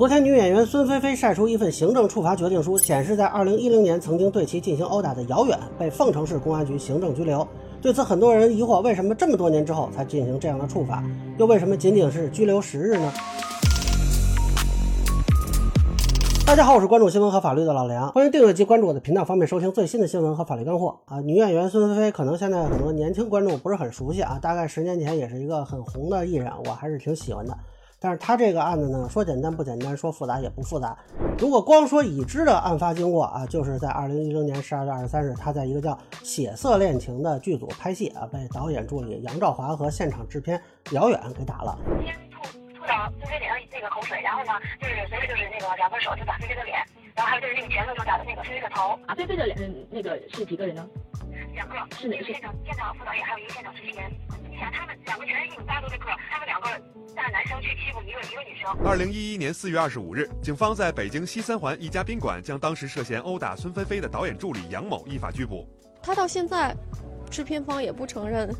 昨天，女演员孙菲菲晒出一份行政处罚决定书，显示在2010年曾经对其进行殴打的姚远被凤城市公安局行政拘留。对此，很多人疑惑：为什么这么多年之后才进行这样的处罚？又为什么仅仅是拘留十日呢？大家好，我是关注新闻和法律的老梁，欢迎订阅及关注我的频道，方便收听最新的新闻和法律干货啊。女演员孙菲菲，可能现在很多年轻观众不是很熟悉啊，大概十年前也是一个很红的艺人，我还是挺喜欢的。但是他这个案子呢，说简单不简单，说复杂也不复杂。如果光说已知的案发经过啊，就是在二零一零年十二月二十三日，他在一个叫《血色恋情》的剧组拍戏啊，被导演助理杨兆华和现场制片姚远给打了。先吐吐到菲菲脸上那个口水，然后呢，就是随着就是那个两个手就打菲菲的脸，然后还有就是那个前头就打的那个菲菲的头。啊，菲菲的脸，那个是几个人呢？两个，是哪个？现场现场副导演还有一个现场执行他们两个全是一米八多的个，他们两个大男生去欺负一个一个女生。二零一一年四月二十五日，警方在北京西三环一家宾馆将当时涉嫌殴打孙菲菲的导演助理杨某依法拘捕。他到现在，制片方也不承认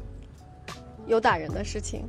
有打人的事情。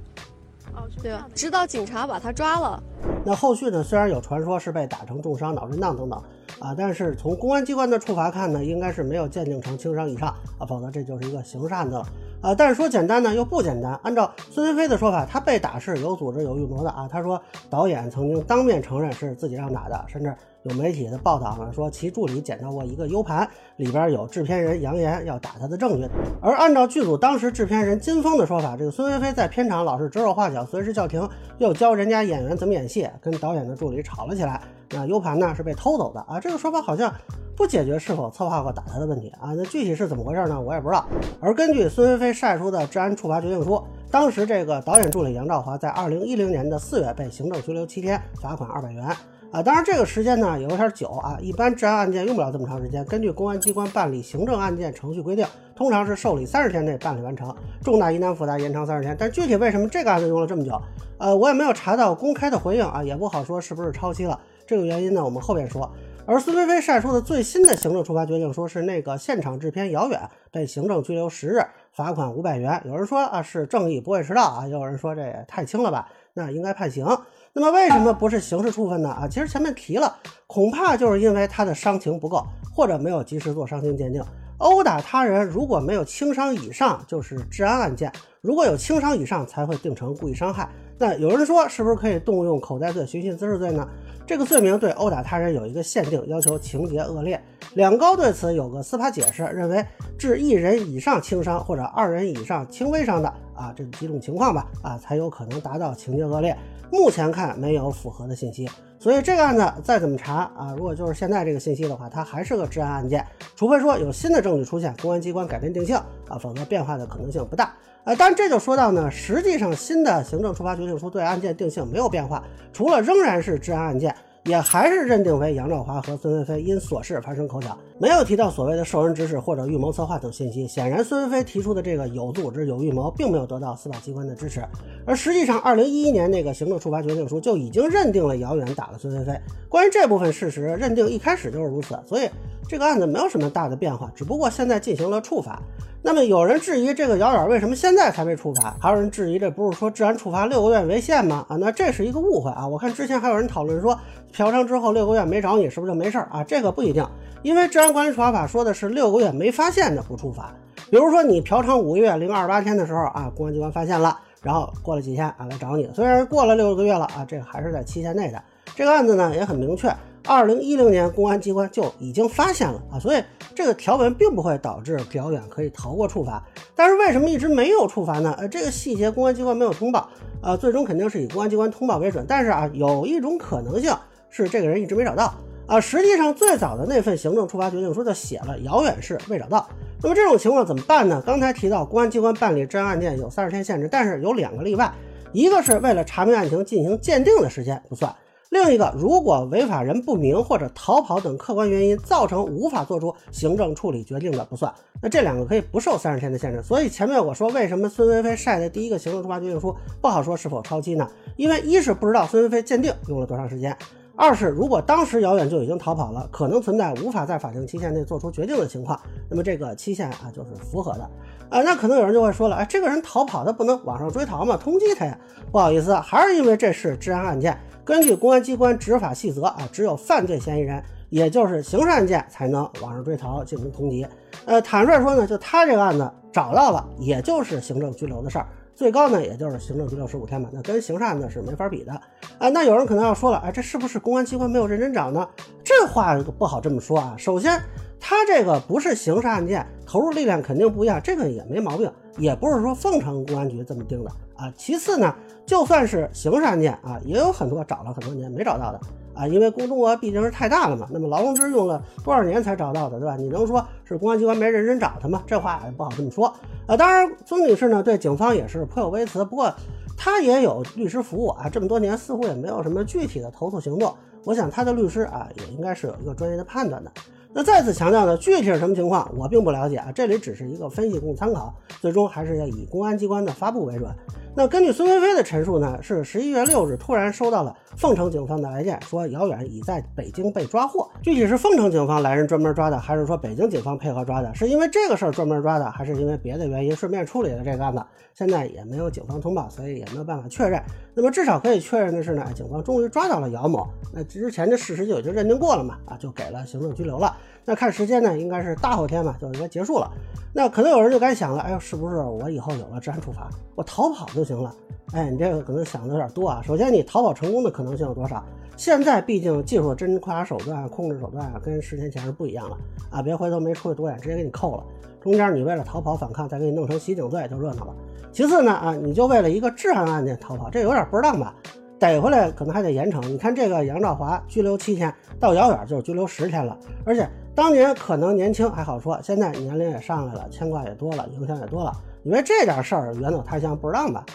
哦，对吧？直到警察把他抓了。那后续呢？虽然有传说是被打成重伤、脑震荡等等啊，但是从公安机关的处罚看呢，应该是没有鉴定成轻伤以上啊，否则这就是一个刑事案子了啊。但是说简单呢，又不简单。按照孙菲菲的说法，她被打是有组织、有预谋的啊。她说导演曾经当面承认是自己让打的，甚至。有媒体的报道呢，说其助理捡到过一个 U 盘，里边有制片人扬言要打他的证据。而按照剧组当时制片人金峰的说法，这个孙菲菲在片场老是指手画脚，随时叫停，又教人家演员怎么演戏，跟导演的助理吵了起来。那 U 盘呢是被偷走的啊，这个说法好像不解决是否策划过打他的问题啊。那具体是怎么回事呢？我也不知道。而根据孙菲菲晒出的治安处罚决定书，当时这个导演助理杨兆华在二零一零年的四月被行政拘留七天，罚款二百元。啊，当然这个时间呢也有点久啊，一般治安案件用不了这么长时间。根据公安机关办理行政案件程序规定，通常是受理三十天内办理完成，重大疑难复杂延长三十天。但具体为什么这个案子用了这么久，呃，我也没有查到公开的回应啊，也不好说是不是超期了。这个原因呢，我们后边说。而孙菲菲晒出的最新的行政处罚决定，说是那个现场制片姚远被行政拘留十日，罚款五百元。有人说啊是正义不会迟到啊，也有人说这也太轻了吧，那应该判刑。那么为什么不是刑事处分呢？啊，其实前面提了，恐怕就是因为他的伤情不够，或者没有及时做伤情鉴定。殴打他人如果没有轻伤以上，就是治安案件；如果有轻伤以上，才会定成故意伤害。那有人说，是不是可以动用口袋罪、寻衅滋事罪呢？这个罪名对殴打他人有一个限定要求，情节恶劣。两高对此有个司法解释，认为致一人以上轻伤或者二人以上轻微伤的啊，这几种情况吧，啊，才有可能达到情节恶劣。目前看没有符合的信息，所以这个案子再怎么查啊，如果就是现在这个信息的话，它还是个治安案件，除非说有新的证据出现，公安机关改变定性啊，否则变化的可能性不大。呃，当然这就说到呢，实际上新的行政处罚决定书对案件定性没有变化，除了仍然是治安案件。也还是认定为杨兆华和孙菲菲因琐事发生口角，没有提到所谓的受人指使或者预谋策划等信息。显然，孙菲菲提出的这个有组织、有预谋，并没有得到司法机关的支持。而实际上，二零一一年那个行政处罚决定书就已经认定了姚远打了孙菲菲。关于这部分事实，认定一开始就是如此，所以这个案子没有什么大的变化，只不过现在进行了处罚。那么有人质疑这个姚远为什么现在才被处罚？还有人质疑这不是说治安处罚六个月为限吗？啊，那这是一个误会啊！我看之前还有人讨论说，嫖娼之后六个月没找你是不是就没事儿啊？这个不一定，因为治安管理处罚法说的是六个月没发现的不处罚。比如说你嫖娼五个月零二十八天的时候啊，公安机关发现了，然后过了几天啊来找你，虽然过了六个月了啊，这个还是在期限内的。这个案子呢也很明确。二零一零年，公安机关就已经发现了啊，所以这个条文并不会导致表远可以逃过处罚。但是为什么一直没有处罚呢？呃，这个细节公安机关没有通报，呃，最终肯定是以公安机关通报为准。但是啊，有一种可能性是这个人一直没找到啊。实际上，最早的那份行政处罚决定书就写了遥远市未找到。那么这种情况怎么办呢？刚才提到公安机关办理治安案件有三十天限制，但是有两个例外，一个是为了查明案情进行鉴定的时间不算。另一个，如果违法人不明或者逃跑等客观原因造成无法做出行政处理决定的，不算。那这两个可以不受三十天的限制。所以前面我说，为什么孙菲菲晒的第一个行政处罚决定书不好说是否超期呢？因为一是不知道孙菲菲鉴定用了多长时间，二是如果当时姚远就已经逃跑了，可能存在无法在法定期限内做出决定的情况，那么这个期限啊就是符合的。啊，那可能有人就会说了，哎，这个人逃跑他不能网上追逃吗？通缉他呀？不好意思，还是因为这是治安案件。根据公安机关执法细则啊，只有犯罪嫌疑人，也就是刑事案件才能网上追逃进行通缉。呃，坦率说呢，就他这个案子找到了，也就是行政拘留的事儿。最高呢，也就是行政拘留十五天吧，那跟刑事案子是没法比的啊。那有人可能要说了，哎，这是不是公安机关没有认真找呢？这话不好这么说啊。首先，他这个不是刑事案件，投入力量肯定不一样，这个也没毛病，也不是说凤城公安局这么定的啊。其次呢，就算是刑事案件啊，也有很多找了很多年没找到的。啊，因为公众额毕竟是太大了嘛，那么劳动之用了多少年才找到的，对吧？你能说是公安机关没认真找他吗？这话也不好这么说。啊，当然，孙女士呢对警方也是颇有微词，不过她也有律师服务啊，这么多年似乎也没有什么具体的投诉行动。我想她的律师啊也应该是有一个专业的判断的。那再次强调呢，具体是什么情况我并不了解啊，这里只是一个分析供参考，最终还是要以公安机关的发布为准。那根据孙菲菲的陈述呢，是十一月六日突然收到了凤城警方的来电，说姚远已在北京被抓获。具体是凤城警方来人专门抓的，还是说北京警方配合抓的？是因为这个事儿专门抓的，还是因为别的原因顺便处理的这个案子？现在也没有警方通报，所以也没有办法确认。那么至少可以确认的是呢，警方终于抓到了姚某。那之前的事实就已经认定过了嘛，啊，就给了行政拘留了。那看时间呢，应该是大后天吧，就应该结束了。那可能有人就该想了，哎呦，是不是我以后有了治安处罚，我逃跑就行了？哎，你这个可能想的有点多啊。首先，你逃跑成功的可能性有多少？现在毕竟技术侦查手段、控制手段啊，跟十年前是不一样了啊。别回头没出去多远，直接给你扣了。中间你为了逃跑反抗，再给你弄成袭警罪，就热闹了。其次呢，啊，你就为了一个治安案件逃跑，这有点不值当吧？逮回来可能还得严惩。你看这个杨兆华拘留七天，到遥远就是拘留十天了。而且当年可能年轻还好说，现在年龄也上来了，牵挂也多了，影响也多了。你为这点事儿远走他乡不当吧？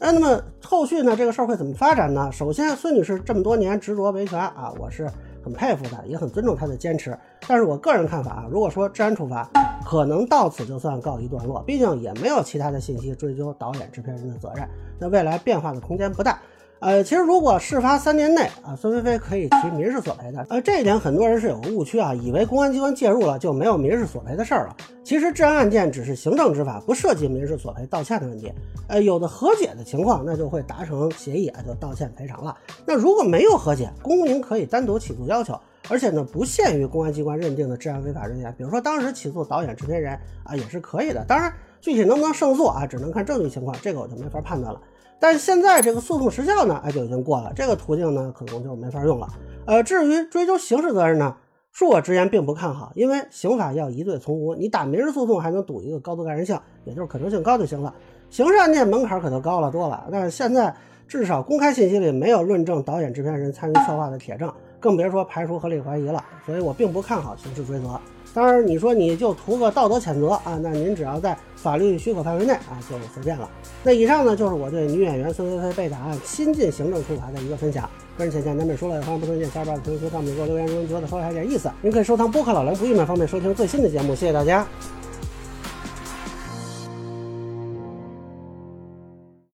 哎，那么后续呢？这个事儿会怎么发展呢？首先，孙女士这么多年执着维权啊，我是很佩服的，也很尊重她的坚持。但是我个人看法啊，如果说治安处罚，可能到此就算告一段落，毕竟也没有其他的信息追究导演、制片人的责任，那未来变化的空间不大。呃，其实如果事发三年内啊，孙菲菲可以提民事索赔的。呃，这一点很多人是有个误区啊，以为公安机关介入了就没有民事索赔的事儿了。其实治安案件只是行政执法，不涉及民事索赔、道歉的问题。呃，有的和解的情况，那就会达成协议啊，就道歉赔偿了。那如果没有和解，公民可以单独起诉要求，而且呢，不限于公安机关认定的治安违法人员，比如说当时起诉导演、制片人啊，也是可以的。当然，具体能不能胜诉啊，只能看证据情况，这个我就没法判断了。但是现在这个诉讼时效呢，哎就已经过了，这个途径呢可能就没法用了。呃，至于追究刑事责任呢，恕我直言并不看好，因为刑法要疑罪从无，你打民事诉讼还能赌一个高度感染性，也就是可能性高就行了。刑事案件门槛可就高了多了，但是现在至少公开信息里没有论证导演、制片人参与策划的铁证，更别说排除合理怀疑了。所以我并不看好刑事追责。当然，你说你就图个道德谴责啊？那您只要在法律许可范围内啊，就随便了。那以上呢，就是我对女演员孙菲菲被打案新进行政处罚的一个分享。个人浅见难免说了，欢迎不同意见，加班的同学在评论区给我留言，如果觉得说的还有点意思，您可以收藏播客老梁不郁闷，方便收听最新的节目。谢谢大家。